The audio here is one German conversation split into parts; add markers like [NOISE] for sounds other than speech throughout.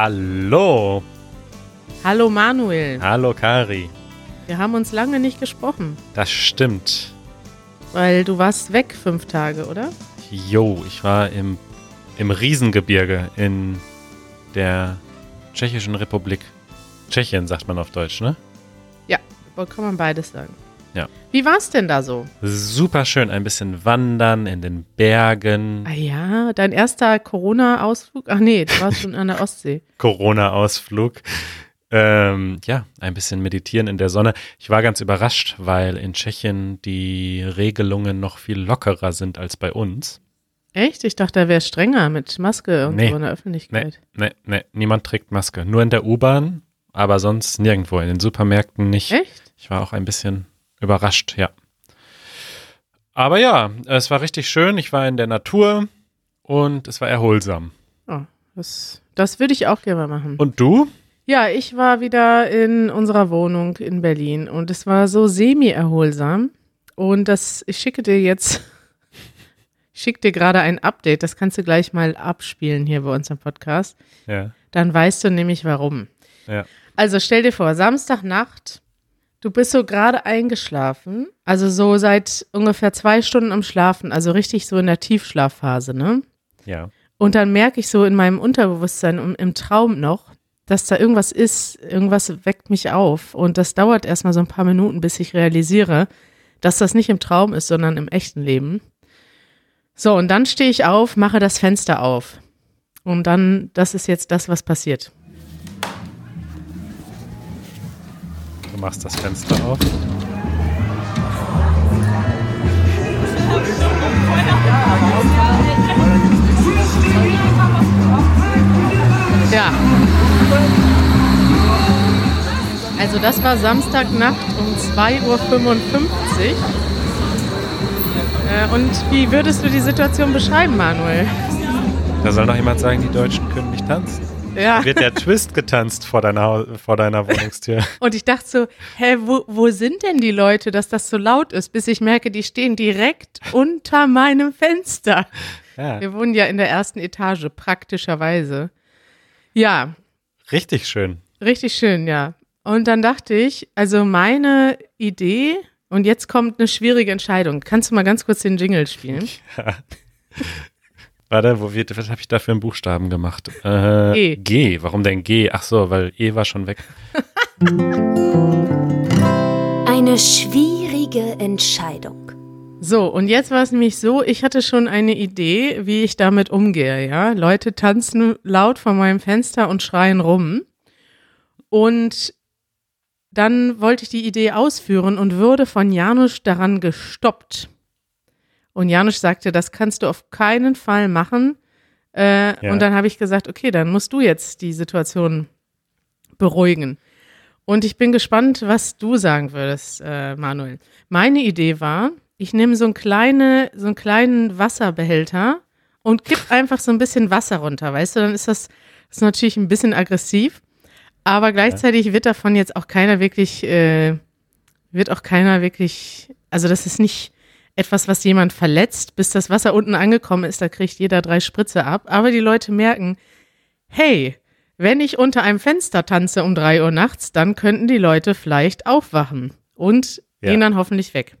Hallo. Hallo. Manuel. Hallo Kari. Wir haben uns lange nicht gesprochen. Das stimmt. Weil du warst weg fünf Tage, oder? Jo, ich war im, im Riesengebirge in der Tschechischen Republik. Tschechien sagt man auf Deutsch, ne? Ja, kann man beides sagen. Ja. Wie war es denn da so? Super schön, ein bisschen wandern in den Bergen. Ah ja, dein erster Corona-Ausflug? Ach nee, du warst schon an der Ostsee. [LAUGHS] Corona-Ausflug. Ähm, ja, ein bisschen meditieren in der Sonne. Ich war ganz überrascht, weil in Tschechien die Regelungen noch viel lockerer sind als bei uns. Echt? Ich dachte, da wäre strenger mit Maske und Nee. so in der Öffentlichkeit. Nee, nee, niemand trägt Maske. Nur in der U-Bahn, aber sonst nirgendwo. In den Supermärkten nicht. Echt? Ich war auch ein bisschen überrascht, ja. Aber ja, es war richtig schön. Ich war in der Natur und es war erholsam. Oh, das, das würde ich auch gerne mal machen. Und du? Ja, ich war wieder in unserer Wohnung in Berlin und es war so semi-erholsam. Und das, ich schicke dir jetzt, [LAUGHS] ich schicke dir gerade ein Update, das kannst du gleich mal abspielen hier bei uns im Podcast. Ja. Dann weißt du nämlich warum. Ja. Also stell dir vor, Samstagnacht, du bist so gerade eingeschlafen, also so seit ungefähr zwei Stunden am Schlafen, also richtig so in der Tiefschlafphase, ne? Ja. Und dann merke ich so in meinem Unterbewusstsein und im Traum noch, dass da irgendwas ist, irgendwas weckt mich auf. Und das dauert erstmal so ein paar Minuten, bis ich realisiere, dass das nicht im Traum ist, sondern im echten Leben. So, und dann stehe ich auf, mache das Fenster auf. Und dann, das ist jetzt das, was passiert. Du machst das Fenster auf. Ja. Also das war Samstagnacht um 2.55 Uhr. Äh, Und wie würdest du die Situation beschreiben, Manuel? Da soll noch jemand sagen, die Deutschen können nicht tanzen. Ja. Wird der Twist getanzt vor deiner, vor deiner Wohnungstür? [LAUGHS] Und ich dachte so, hä, wo, wo sind denn die Leute, dass das so laut ist, bis ich merke, die stehen direkt unter meinem Fenster. Ja, Wir wohnen ja in der ersten Etage, praktischerweise. Ja, richtig schön. richtig schön, ja. Und dann dachte ich, also meine Idee, und jetzt kommt eine schwierige Entscheidung. Kannst du mal ganz kurz den Jingle spielen? [LAUGHS] Warte, wo wird, was habe ich da für einen Buchstaben gemacht? Äh, G. G. Warum denn G? Ach so, weil E war schon weg. [LAUGHS] Eine schwierige Entscheidung. So, und jetzt war es nämlich so, ich hatte schon eine Idee, wie ich damit umgehe, ja. Leute tanzen laut vor meinem Fenster und schreien rum. Und dann wollte ich die Idee ausführen und würde von Janusz daran gestoppt. Und Janusz sagte, das kannst du auf keinen Fall machen. Äh, Ja. Und dann habe ich gesagt, okay, dann musst du jetzt die Situation beruhigen. Und ich bin gespannt, was du sagen würdest, äh, Manuel. Meine Idee war, ich nehme so, ein kleine, so einen kleinen Wasserbehälter und kipp einfach so ein bisschen Wasser runter, weißt du? Dann ist das, das ist natürlich ein bisschen aggressiv, aber gleichzeitig wird davon jetzt auch keiner wirklich, äh, wird auch keiner wirklich, also das ist nicht etwas, was jemand verletzt, bis das Wasser unten angekommen ist, da kriegt jeder drei Spritze ab, aber die Leute merken, hey, wenn ich unter einem Fenster tanze um drei Uhr nachts, dann könnten die Leute vielleicht aufwachen und Ja. gehen dann hoffentlich weg.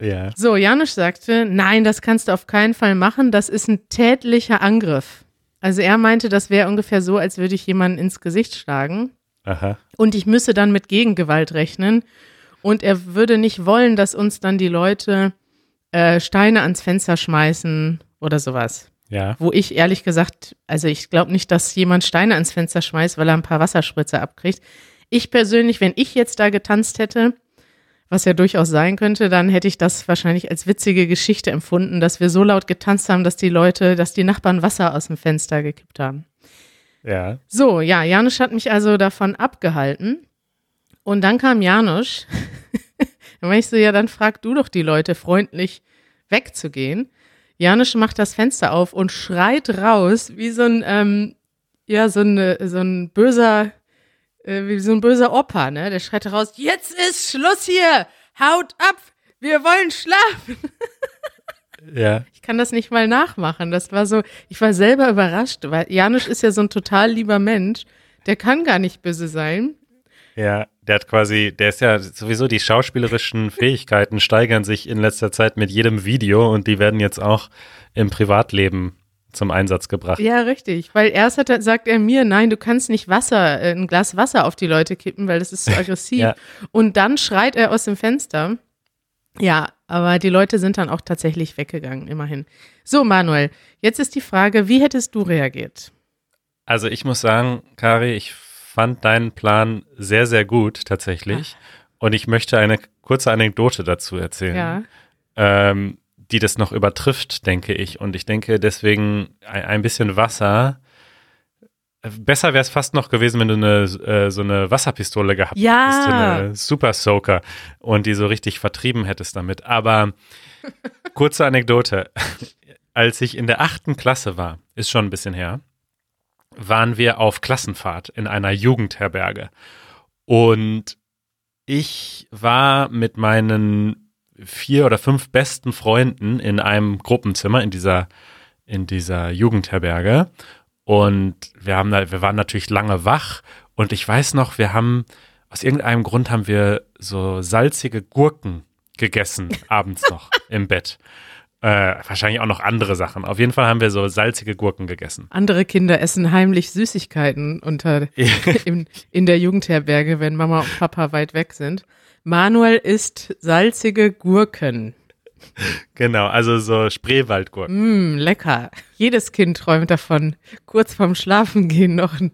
Ja. So, Janusz sagte, nein, das kannst du auf keinen Fall machen, das ist ein tätlicher Angriff. Also er meinte, das wäre ungefähr so, als würde ich jemanden ins Gesicht schlagen Aha. und ich müsse dann mit Gegengewalt rechnen und er würde nicht wollen, dass uns dann die Leute äh, Steine ans Fenster schmeißen oder sowas. Ja. Wo ich ehrlich gesagt, also ich glaube nicht, dass jemand Steine ans Fenster schmeißt, weil er ein paar Wasserspritzer abkriegt. Ich persönlich, wenn ich jetzt da getanzt hätte, was ja durchaus sein könnte, dann hätte ich das wahrscheinlich als witzige Geschichte empfunden, dass wir so laut getanzt haben, dass die Leute, dass die Nachbarn Wasser aus dem Fenster gekippt haben. Ja. So, ja, Janusz hat mich also davon abgehalten. Und dann kam Janusz. [LAUGHS] dann war ich so, ja, dann frag du doch die Leute freundlich wegzugehen. Janusz macht das Fenster auf und schreit raus, wie so ein, ähm, ja, so ein, so ein böser, äh, wie so ein böser Opa, ne? Der schreit raus, jetzt ist Schluss hier! Haut ab! Wir wollen schlafen! [LAUGHS] Ja. Ich kann das nicht mal nachmachen. Das war so, ich war selber überrascht, weil Janusz ist ja so ein total lieber Mensch. Der kann gar nicht böse sein. Ja, der hat quasi, der ist ja sowieso, die schauspielerischen Fähigkeiten steigern sich in letzter Zeit mit jedem Video und die werden jetzt auch im Privatleben zum Einsatz gebracht. Ja, richtig. Weil erst hat er, sagt er mir, nein, du kannst nicht Wasser, äh, ein Glas Wasser auf die Leute kippen, weil das ist zu [LAUGHS] aggressiv. Ja. Und dann schreit er aus dem Fenster. Ja, aber die Leute sind dann auch tatsächlich weggegangen, immerhin. So, Manuel, jetzt ist die Frage, wie hättest du reagiert? Also ich muss sagen, Kari, ich fand deinen Plan sehr, sehr gut tatsächlich. Und ich möchte eine kurze Anekdote dazu erzählen. Ja. ähm, die das noch übertrifft, denke ich. Und ich denke deswegen ein, ein bisschen Wasser. Besser wäre es fast noch gewesen, wenn du eine, äh, so eine Wasserpistole gehabt Ja. hättest, eine Super Soaker und die so richtig vertrieben hättest damit. Aber [LAUGHS] kurze Anekdote. Als ich in der achten Klasse war, ist schon ein bisschen her, waren wir auf Klassenfahrt in einer Jugendherberge. Und ich war mit meinen vier oder fünf besten Freunden in einem Gruppenzimmer in dieser, in dieser Jugendherberge. Und wir haben wir waren natürlich lange wach. Und ich weiß noch, wir haben, aus irgendeinem Grund haben wir so salzige Gurken gegessen, [LAUGHS] abends noch im Bett. Äh, wahrscheinlich auch noch andere Sachen. Auf jeden Fall haben wir so salzige Gurken gegessen. Andere Kinder essen heimlich Süßigkeiten unter, [LAUGHS] in, in der Jugendherberge, wenn Mama und Papa weit weg sind. Manuel isst salzige Gurken. Genau, also so Spreewaldgurken. Mm, lecker. Jedes Kind träumt davon, kurz vorm Schlafengehen noch ein,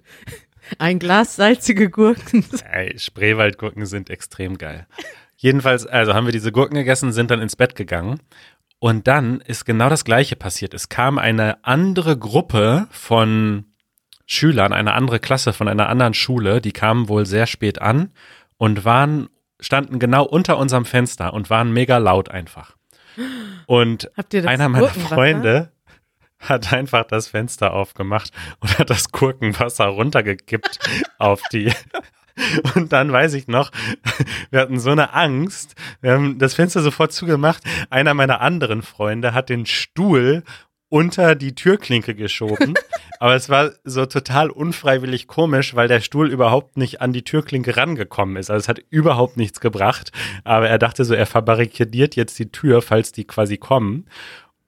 ein Glas salzige Gurken. [LAUGHS] Ey, Spreewaldgurken sind extrem geil. Jedenfalls, also haben wir diese Gurken gegessen, sind dann ins Bett gegangen. Und dann ist genau das Gleiche passiert. Es kam eine andere Gruppe von Schülern, eine andere Klasse von einer anderen Schule, die kamen wohl sehr spät an und waren, standen genau unter unserem Fenster und waren mega laut einfach. Und [GASPS] einer meiner? Freunde hat einfach das Fenster aufgemacht und hat das Gurkenwasser runtergekippt [LAUGHS] auf die. Und dann weiß ich noch, [LAUGHS] wir hatten so eine Angst. Wir haben das Fenster sofort zugemacht. Einer meiner anderen Freunde hat den Stuhl unter die Türklinke geschoben. [LAUGHS] Aber es war so total unfreiwillig komisch, weil der Stuhl überhaupt nicht an die Türklinke rangekommen ist. Also es hat überhaupt nichts gebracht. Aber er dachte so, er verbarrikadiert jetzt die Tür, falls die quasi kommen.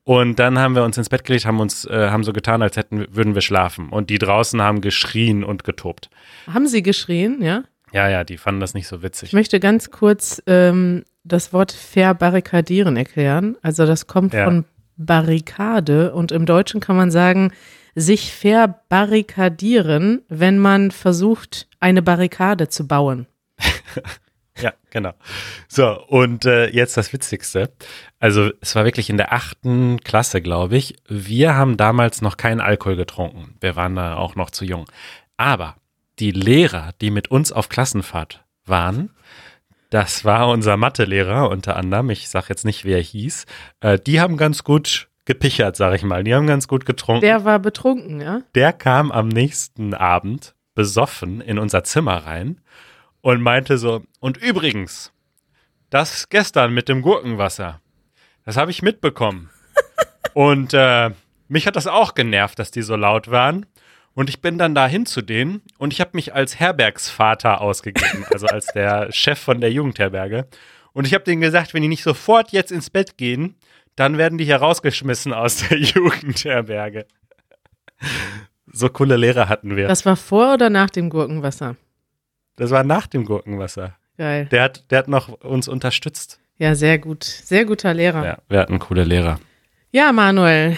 Und dann haben wir uns ins Bett gelegt, haben uns, äh, haben so getan, als hätten, würden wir schlafen. Und die draußen haben geschrien und getobt. Haben sie geschrien, ja? Ja, ja, die fanden das nicht so Ich witzig. möchte ganz kurz ähm, das Wort verbarrikadieren erklären. Also das kommt Ja. von Barrikade und im Deutschen kann man sagen, sich verbarrikadieren, wenn man versucht, eine Barrikade zu bauen. [LAUGHS] Ja, genau. So, und äh, jetzt das Witzigste. Also, es war wirklich in der achten Klasse, glaube ich. Wir haben damals noch keinen Alkohol getrunken. Wir waren da auch noch zu jung. Aber die Lehrer, die mit uns auf Klassenfahrt waren, das war unser Mathelehrer unter anderem, ich sage jetzt nicht, wer er hieß, äh, die haben ganz gut gepichert, sag ich mal. Die haben ganz gut getrunken. Der war betrunken, ja? Der kam am nächsten Abend besoffen in unser Zimmer rein und meinte so, und übrigens, das gestern mit dem Gurkenwasser, das habe ich mitbekommen. [LAUGHS] und äh, mich hat das auch genervt, dass die so laut waren. Und ich bin dann dahin zu denen und ich habe mich als Herbergsvater ausgegeben, also als der [LAUGHS] Chef von der Jugendherberge. Und ich habe denen gesagt, wenn die nicht sofort jetzt ins Bett gehen, dann werden die hier rausgeschmissen aus der [LAUGHS] Jugendherberge. So coole Lehrer hatten wir. Das, Das war vor oder nach dem Gurkenwasser? War nach dem Gurkenwasser. Geil. Der hat, der hat noch uns unterstützt. Ja, sehr gut. Sehr guter Lehrer. Ja, wir hatten coole Lehrer. Ja, Manuel.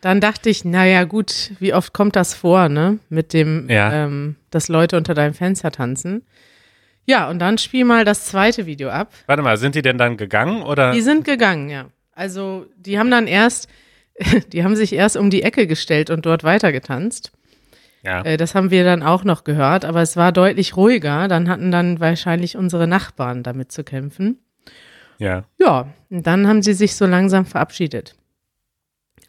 Dann dachte ich, naja, gut, wie oft kommt das vor, ne? Mit dem, Ja. ähm, dass Leute unter deinem Fenster tanzen. Ja, und dann spiel mal das zweite Video ab. Warte mal, sind die denn dann gegangen oder? Die sind gegangen, ja. Also, die haben dann erst, [LAUGHS] die haben sich erst um die Ecke gestellt und dort weitergetanzt. Ja. Äh, das haben wir dann auch noch gehört, aber es war deutlich ruhiger. Dann hatten dann wahrscheinlich unsere Nachbarn damit zu kämpfen. ja. Ja, und dann haben sie sich so langsam verabschiedet.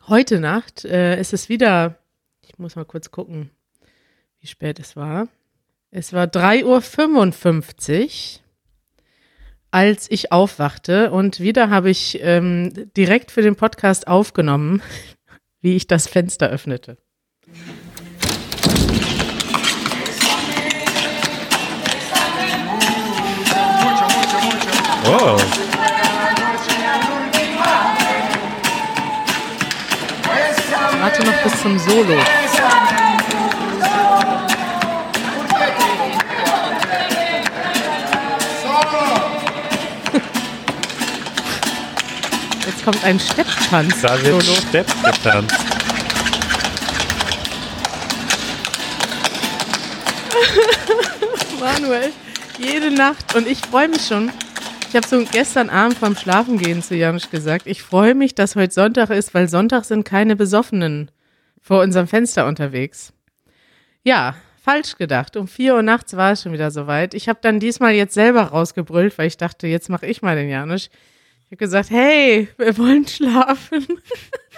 Heute Nacht äh, ist es wieder, ich muss mal kurz gucken, wie spät es war. Es war 3.55 Uhr. als ich aufwachte. Und wieder habe ich ähm, direkt für den Podcast aufgenommen, [LAUGHS] wie ich das Fenster öffnete. Oh. Warte noch bis zum Solo. Jetzt kommt ein Stepptanz. Da wird Solo. Stepp getanzt. [LAUGHS] Manuel, jede Nacht. Und ich freue mich schon. Ich habe so gestern Abend beim Schlafengehen zu Janusz gesagt, ich freue mich, dass heute Sonntag ist, weil Sonntag sind keine Besoffenen vor unserem Fenster unterwegs. Ja, falsch gedacht. Um vier Uhr nachts war es schon wieder soweit. Ich habe dann diesmal jetzt selber rausgebrüllt, weil ich dachte, jetzt mache ich mal den Janusz. Ich habe gesagt, hey, wir wollen schlafen.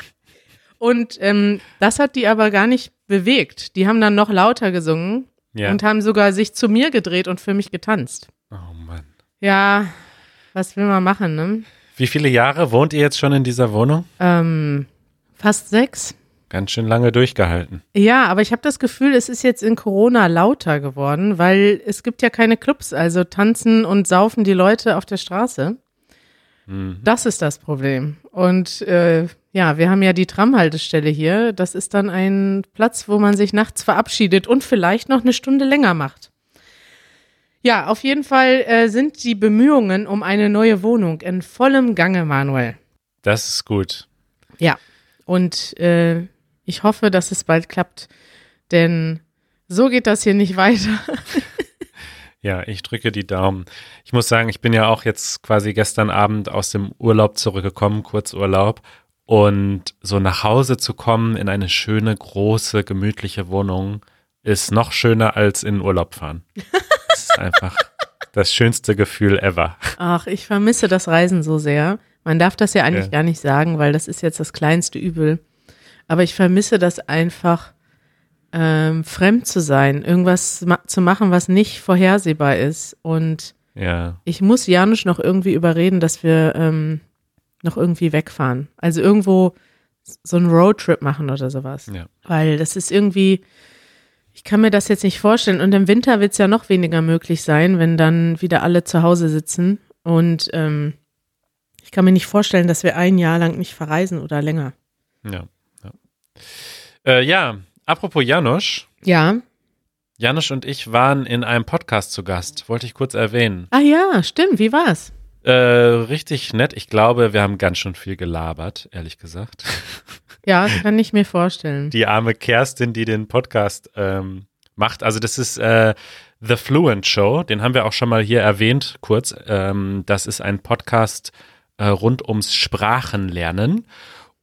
[LAUGHS] Und ähm, das hat die aber gar nicht bewegt. Die haben dann noch lauter gesungen Ja. und haben sogar sich zu mir gedreht und für mich getanzt. Oh Mann. Ja, was will man machen, ne? Wie viele Jahre wohnt ihr jetzt schon in dieser Wohnung? Ähm, fast sechs. Ganz schön lange durchgehalten. Ja, aber ich habe das Gefühl, es ist jetzt in Corona lauter geworden, weil es gibt ja keine Clubs, also tanzen und saufen die Leute auf der Straße. Das ist das Problem. Und äh, ja, wir haben ja die Tramhaltestelle hier. Das ist dann ein Platz, wo man sich nachts verabschiedet und vielleicht noch eine Stunde länger macht. Ja, auf jeden Fall äh, sind die Bemühungen um eine neue Wohnung in vollem Gange, Manuel. Das ist gut. Ja, und äh, ich hoffe, dass es bald klappt, denn so geht das hier nicht weiter. [LAUGHS] Ja, ich drücke die Daumen. Ich muss sagen, ich bin ja auch jetzt quasi gestern Abend aus dem Urlaub zurückgekommen, Kurzurlaub. Und so nach Hause zu kommen in eine schöne, große, gemütliche Wohnung ist noch schöner als in Urlaub fahren. [LAUGHS] Ist einfach das schönste Gefühl ever. Ach, ich vermisse das Reisen so sehr. Man darf das ja eigentlich Ja. gar nicht sagen, weil das ist jetzt das kleinste Übel. Aber ich vermisse das einfach, ähm, fremd zu sein, irgendwas ma zu machen, was nicht vorhersehbar ist. Und Ja, ich muss Janusz noch irgendwie überreden, dass wir ähm, noch irgendwie wegfahren. Also irgendwo so einen Roadtrip machen oder sowas. ja. Weil das ist irgendwie, ich kann mir das jetzt nicht vorstellen. Und im Winter wird es ja noch weniger möglich sein, wenn dann wieder alle zu Hause sitzen. Und ähm, ich kann mir nicht vorstellen, dass wir ein Jahr lang nicht verreisen oder länger. Ja, ja. Äh, ja, apropos Janusz. Ja. Janusz und ich waren in einem Podcast zu Gast, wollte ich kurz erwähnen. Ah ja, stimmt. Wie war's? Äh, richtig nett. Ich glaube, wir haben ganz schön viel gelabert, ehrlich gesagt. [LAUGHS] Ja, kann ich mir vorstellen. Die arme Kerstin, die den Podcast ähm, macht. Also das ist äh, The Fluent Show. Den haben wir auch schon mal hier erwähnt, kurz. Ähm, das ist ein Podcast äh, rund ums Sprachenlernen.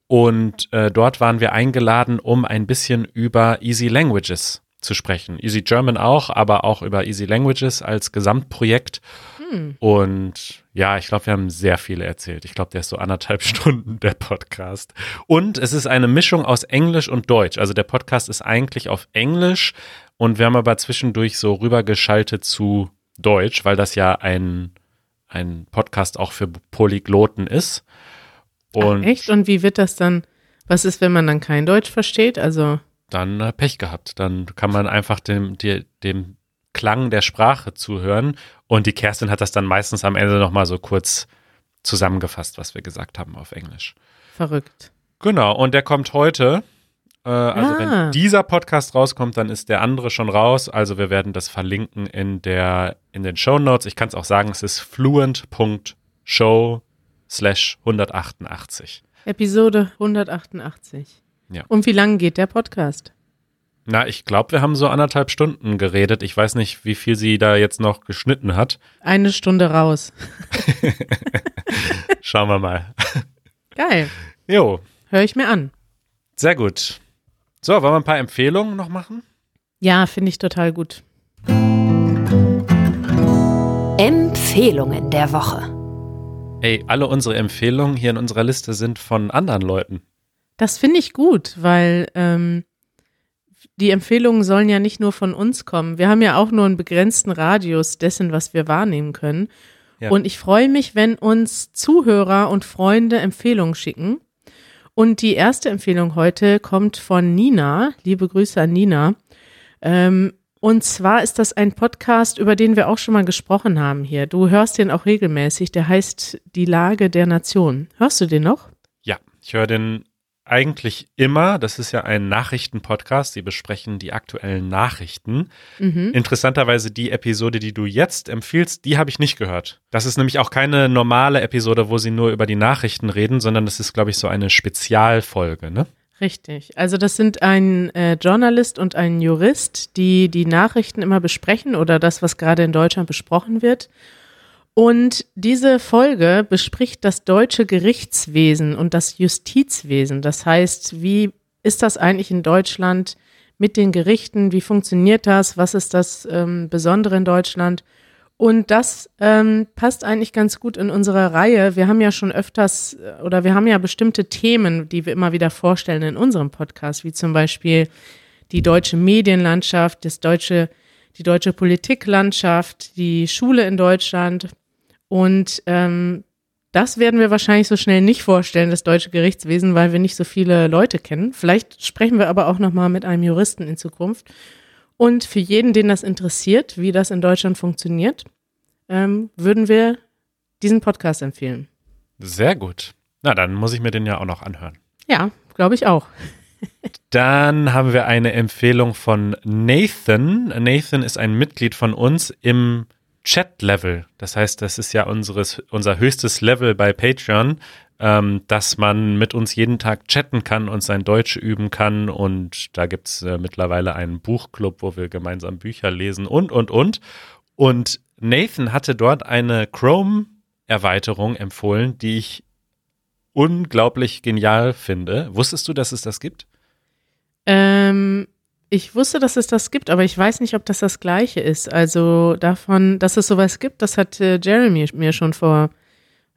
Und äh, dort waren wir eingeladen, um ein bisschen über Easy Languages zu sprechen. Easy German auch, aber auch über Easy Languages als Gesamtprojekt. Und ja, ich glaube, wir haben sehr viele erzählt. Ich glaube, der ist so anderthalb [LAUGHS] Stunden, der Podcast. Und es ist eine Mischung aus Englisch und Deutsch. Also der Podcast ist eigentlich auf Englisch und wir haben aber zwischendurch so rübergeschaltet zu Deutsch, weil das ja ein, ein Podcast auch für Polygloten ist. Und Ach, echt? Und wie wird das dann? Was ist, wenn man dann kein Deutsch versteht? Also, dann äh, Pech gehabt. Dann kann man einfach dem, dem, dem Klang der Sprache zuhören. Und die Kerstin hat das dann meistens am Ende nochmal so kurz zusammengefasst, was wir gesagt haben auf Englisch. verrückt. Genau, und der kommt heute. Äh, also Ah. wenn dieser Podcast rauskommt, dann ist der andere schon raus. Also wir werden das verlinken in, der, in den Show Notes. Ich kann es auch sagen, es ist fluent.show slash 188. Episode 188. Ja. Und wie lange geht der Podcast? Na, ich glaube, wir haben so anderthalb Stunden geredet. Ich weiß nicht, wie viel sie da jetzt noch geschnitten hat. Eine Stunde raus. [LAUGHS] Schauen wir mal. Geil. Jo, Höre ich mir an. sehr gut. So, wollen wir ein paar Empfehlungen noch machen? Ja, finde ich total gut. Empfehlungen der Woche. Ey, alle unsere Empfehlungen hier in unserer Liste sind von anderen Leuten. Das finde ich gut, weil ähm, die Empfehlungen sollen ja nicht nur von uns kommen. Wir haben ja auch nur einen begrenzten Radius dessen, was wir wahrnehmen können. Ja. Und ich freue mich, wenn uns Zuhörer und Freunde Empfehlungen schicken. Und die erste Empfehlung heute kommt von Nina. Liebe Grüße an Nina. Ähm, und zwar ist das ein Podcast, über den wir auch schon mal gesprochen haben hier. Du hörst den auch regelmäßig. Der heißt Die Lage der Nation. Hörst du den noch? Ja, ich höre den eigentlich immer. Das ist ja ein Nachrichtenpodcast. Sie besprechen die aktuellen Nachrichten. Mhm. Interessanterweise die Episode, die du jetzt empfiehlst, die habe ich nicht gehört. Das ist nämlich auch keine normale Episode, wo sie nur über die Nachrichten reden, sondern das ist, glaube ich, so eine Spezialfolge, ne? Richtig. Also das sind ein äh, Journalist und ein Jurist, die die Nachrichten immer besprechen oder das, was gerade in Deutschland besprochen wird. Und diese Folge bespricht das deutsche Gerichtswesen und das Justizwesen. Das heißt, wie ist das eigentlich in Deutschland mit den Gerichten? Wie funktioniert das? Was ist das ähm, Besondere in Deutschland? Und das ähm, passt eigentlich ganz gut in unsere Reihe. Wir haben ja schon öfters äh, oder wir haben ja bestimmte Themen, die wir immer wieder vorstellen in unserem Podcast, wie zum Beispiel die deutsche Medienlandschaft, das deutsche, die deutsche Politiklandschaft, die Schule in Deutschland. Und ähm, das werden wir wahrscheinlich so schnell nicht vorstellen, das deutsche Gerichtswesen, weil wir nicht so viele Leute kennen. Vielleicht sprechen wir aber auch noch mal mit einem Juristen in Zukunft. Und für jeden, den das interessiert, wie das in Deutschland funktioniert, ähm, würden wir diesen Podcast empfehlen. Sehr gut. Na, dann muss ich mir den ja auch noch anhören. Ja, glaube ich auch. Dann haben wir eine Empfehlung von Nathan. Nathan ist ein Mitglied von uns im Chat-Level. Das heißt, das ist ja unseres, unser höchstes Level bei Patreon, ähm, dass man mit uns jeden Tag chatten kann und sein Deutsch üben kann. Und da gibt's äh, mittlerweile einen Buchclub, wo wir gemeinsam Bücher lesen und, und, und. Und Nathan hatte dort eine Chrome-Erweiterung empfohlen, die ich unglaublich genial finde. Wusstest du, dass es das gibt? Ähm, ich wusste, dass es das gibt, aber ich weiß nicht, ob das das gleiche ist. Also davon, dass es sowas gibt, das hat äh, Jeremy mir schon vor,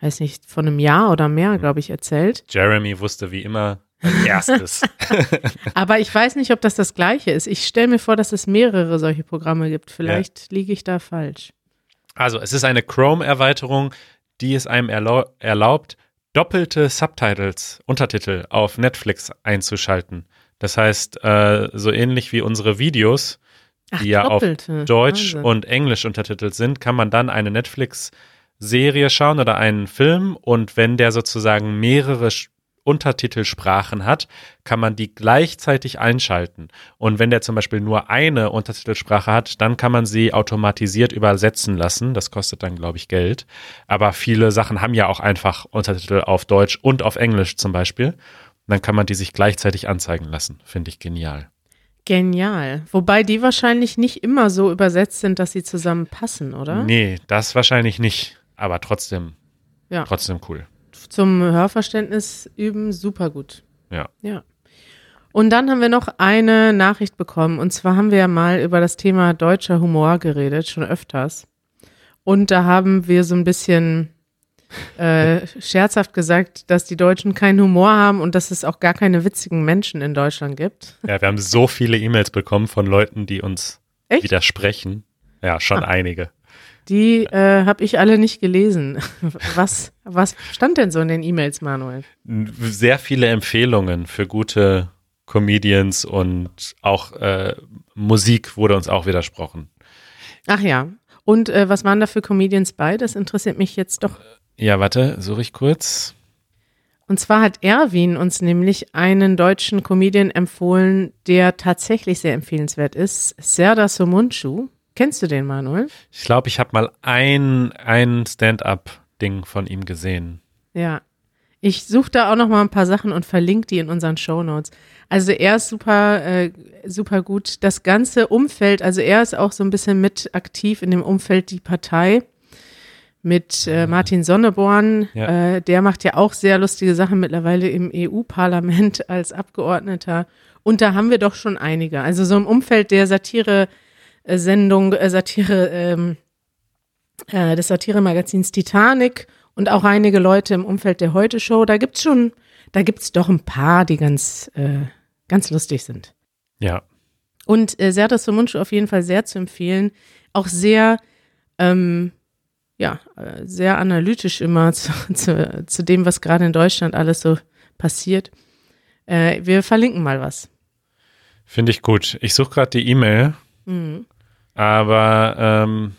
weiß nicht, vor einem Jahr oder mehr, glaube ich, erzählt. Jeremy wusste wie immer als [LAUGHS] erstes. [LAUGHS] [LAUGHS] Aber ich weiß nicht, ob das das gleiche ist. Ich stelle mir vor, dass es mehrere solche Programme gibt. Vielleicht liege ich da falsch. Also, es ist eine Chrome-Erweiterung, die es einem erlau erlaubt, doppelte Subtitles, Untertitel auf Netflix einzuschalten. Das heißt, äh, so ähnlich wie unsere Videos, Ach, die ja auf doppelte. Deutsch Wahnsinn. und Englisch untertitelt sind, kann man dann eine Netflix-Serie schauen oder einen Film und wenn der sozusagen mehrere Untertitelsprachen hat, kann man die gleichzeitig einschalten. Und wenn der zum Beispiel nur eine Untertitelsprache hat, dann kann man sie automatisiert übersetzen lassen. Das kostet dann, glaube ich, Geld. Aber viele Sachen haben ja auch einfach Untertitel auf Deutsch und auf Englisch zum Beispiel. Dann kann man die sich gleichzeitig anzeigen lassen. Finde ich genial. Genial. Wobei die wahrscheinlich nicht immer so übersetzt sind, dass sie zusammenpassen, oder? Nee, das wahrscheinlich nicht. Aber trotzdem, Ja. trotzdem cool. Zum Hörverständnis üben, super gut. Ja. Ja. Und dann haben wir noch eine Nachricht bekommen. Und zwar haben wir ja mal über das Thema deutscher Humor geredet, schon öfters. Und da haben wir so ein bisschen äh, scherzhaft gesagt, dass die Deutschen keinen Humor haben und dass es auch gar keine witzigen Menschen in Deutschland gibt. Ja, wir haben so viele E-Mails bekommen von Leuten, die uns Echt? widersprechen. Ja, schon Ah. einige. Die äh, habe ich alle nicht gelesen. [LAUGHS] Was, was stand denn so in den E-Mails, Manuel? Sehr viele Empfehlungen für gute Comedians und auch äh, Musik wurde uns auch widersprochen. Ach ja. Und äh, was waren da für Comedians bei? Das interessiert mich jetzt doch. Ja, warte, suche ich kurz. Und zwar hat Erwin uns nämlich einen deutschen Comedian empfohlen, der tatsächlich sehr empfehlenswert ist. Serdar Somuncu. Kennst du den, Manuel? Ich glaube, ich habe mal ein, ein Stand-up-Ding von ihm gesehen. Ja. Ich suche da auch noch mal ein paar Sachen und verlinke die in unseren Shownotes. Also er ist super, äh, super gut. Das ganze Umfeld, also er ist auch so ein bisschen mit aktiv in dem Umfeld die Partei mit äh, Martin Sonneborn. Ja. Äh, der macht ja auch sehr lustige Sachen mittlerweile im EU-Parlament [LAUGHS] als Abgeordneter. Und da haben wir doch schon einige. Also so im Umfeld der Satire-Sendung, äh, Satire, ähm, äh, des Satire-Magazins Titanic und auch einige Leute im Umfeld der Heute-Show. Da gibt's schon, da gibt's doch ein paar, die ganz, äh, ganz lustig sind. Ja, Und äh, Serdar Somuncu auf jeden Fall sehr zu empfehlen. Auch sehr, ähm, ja, äh, sehr analytisch immer [LAUGHS] zu, zu, zu dem, was gerade in Deutschland alles so passiert. Äh, wir verlinken mal was. Finde ich gut. Ich suche gerade die E-Mail, Mhm. aber ähm,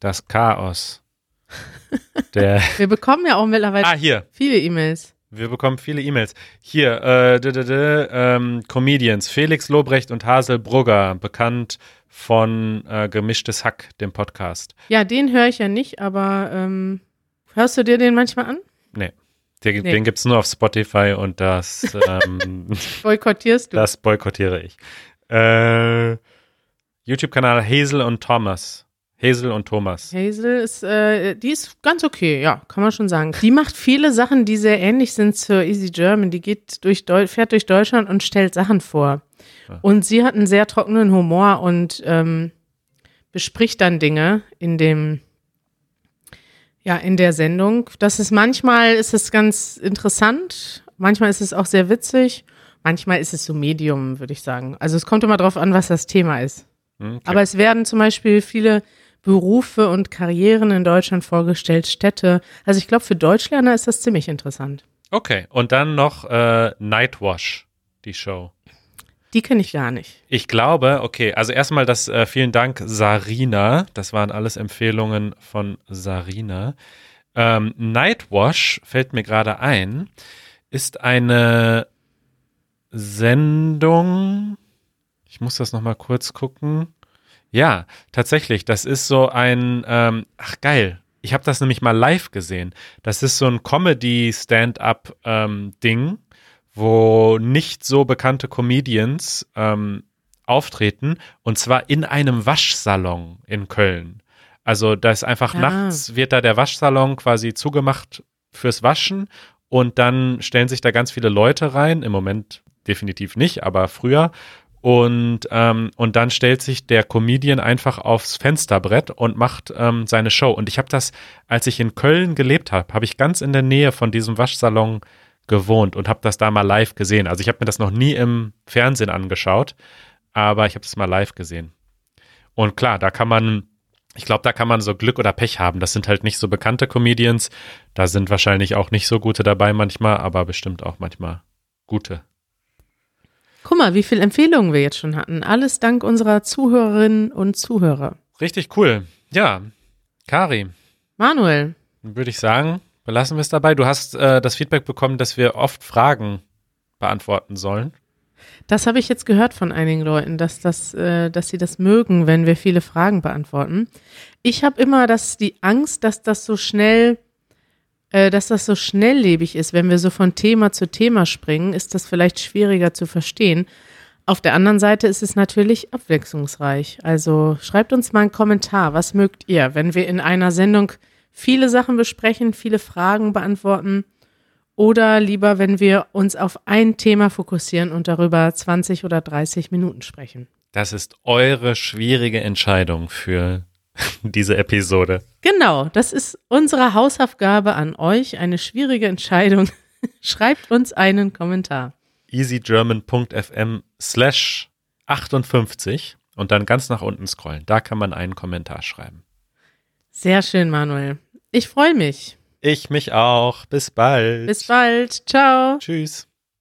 das Chaos. [LAUGHS] Wir bekommen ja auch mittlerweile ah, hier. viele E-Mails. Wir bekommen viele E-Mails. Hier, äh, d -d -d, ähm, Comedians, Felix Lobrecht und Hasel Brugger, bekannt von äh, Gemischtes Hack, dem Podcast. Ja, den höre ich ja nicht, aber ähm, hörst du dir den manchmal an? Nee, den, Nee. den gibt es nur auf Spotify und das, [LAUGHS] ähm, Boykottierst du? das boykottiere ich. Äh, YouTube-Kanal Hazel und Thomas. Hazel und Thomas. Hazel ist, äh, die ist ganz okay, ja, kann man schon sagen. Die macht viele Sachen, die sehr ähnlich sind zur Easy German. Die geht durch Deu fährt durch Deutschland und stellt Sachen vor. Und sie hat einen sehr trockenen Humor und ähm, bespricht dann Dinge in dem, ja, in der Sendung. Das ist manchmal ist es ganz interessant, manchmal ist es auch sehr witzig, manchmal ist es so Medium, würde ich sagen. Also es kommt immer drauf an, was das Thema ist. Hm, okay. Aber es werden zum Beispiel viele Berufe und Karrieren in Deutschland vorgestellt, Städte. Also ich glaube, für Deutschlerner ist das ziemlich interessant. Okay, und dann noch äh, Nightwash, die Show. Die kenne ich gar nicht. Ich glaube, okay, also erstmal das äh, vielen Dank Sarina. Das waren alles Empfehlungen von Sarina. Ähm, Nightwash fällt mir gerade ein, ist eine Sendung. Ich muss das nochmal kurz gucken. Ja, tatsächlich, das ist so ein, ähm, ach geil, ich habe das nämlich mal live gesehen. Das ist so ein Comedy-Stand-up-Ding, wo nicht so bekannte Comedians ähm, auftreten und zwar in einem Waschsalon in Köln. Also da ist einfach Ah. nachts wird da der Waschsalon quasi zugemacht fürs Waschen und dann stellen sich da ganz viele Leute rein. Im Moment definitiv nicht, aber früher. Und, ähm, und dann stellt sich der Comedian einfach aufs Fensterbrett und macht ähm, seine Show. Und ich habe das, als ich in Köln gelebt habe, habe ich ganz in der Nähe von diesem Waschsalon gewohnt und habe das da mal live gesehen. Also ich habe mir das noch nie im Fernsehen angeschaut, aber ich habe das mal live gesehen. Und klar, da kann man, ich glaube, da kann man so Glück oder Pech haben. Das sind halt nicht so bekannte Comedians. Da sind wahrscheinlich auch nicht so gute dabei manchmal, aber bestimmt auch manchmal gute. Guck mal, wie viele Empfehlungen wir jetzt schon hatten. Alles dank unserer Zuhörerinnen und Zuhörer. Richtig cool. Ja, Kari, Manuel, dann würde ich sagen, belassen wir es dabei. Du hast äh, das Feedback bekommen, dass wir oft Fragen beantworten sollen. das habe ich jetzt gehört von einigen Leuten, dass, das, äh, dass sie das mögen, wenn wir viele Fragen beantworten. Ich habe immer das, die Angst, dass das so schnell, dass das so schnelllebig ist. Wenn wir so von Thema zu Thema springen, ist das vielleicht schwieriger zu verstehen. Auf der anderen Seite ist es natürlich abwechslungsreich. Also schreibt uns mal einen Kommentar. Was mögt ihr, wenn wir in einer Sendung viele Sachen besprechen, viele Fragen beantworten? Oder lieber, wenn wir uns auf ein Thema fokussieren und darüber 20 oder 30 Minuten sprechen? Das ist eure schwierige Entscheidung für [LAUGHS] diese Episode. Genau, das ist unsere Hausaufgabe an euch. Eine schwierige Entscheidung. [LAUGHS] Schreibt uns einen Kommentar. easygerman.fm slash 58 und dann ganz nach unten scrollen. Da kann man einen Kommentar schreiben. Sehr schön, Manuel. Ich freue mich. Ich mich auch. Bis bald. Bis bald. Ciao. Tschüss.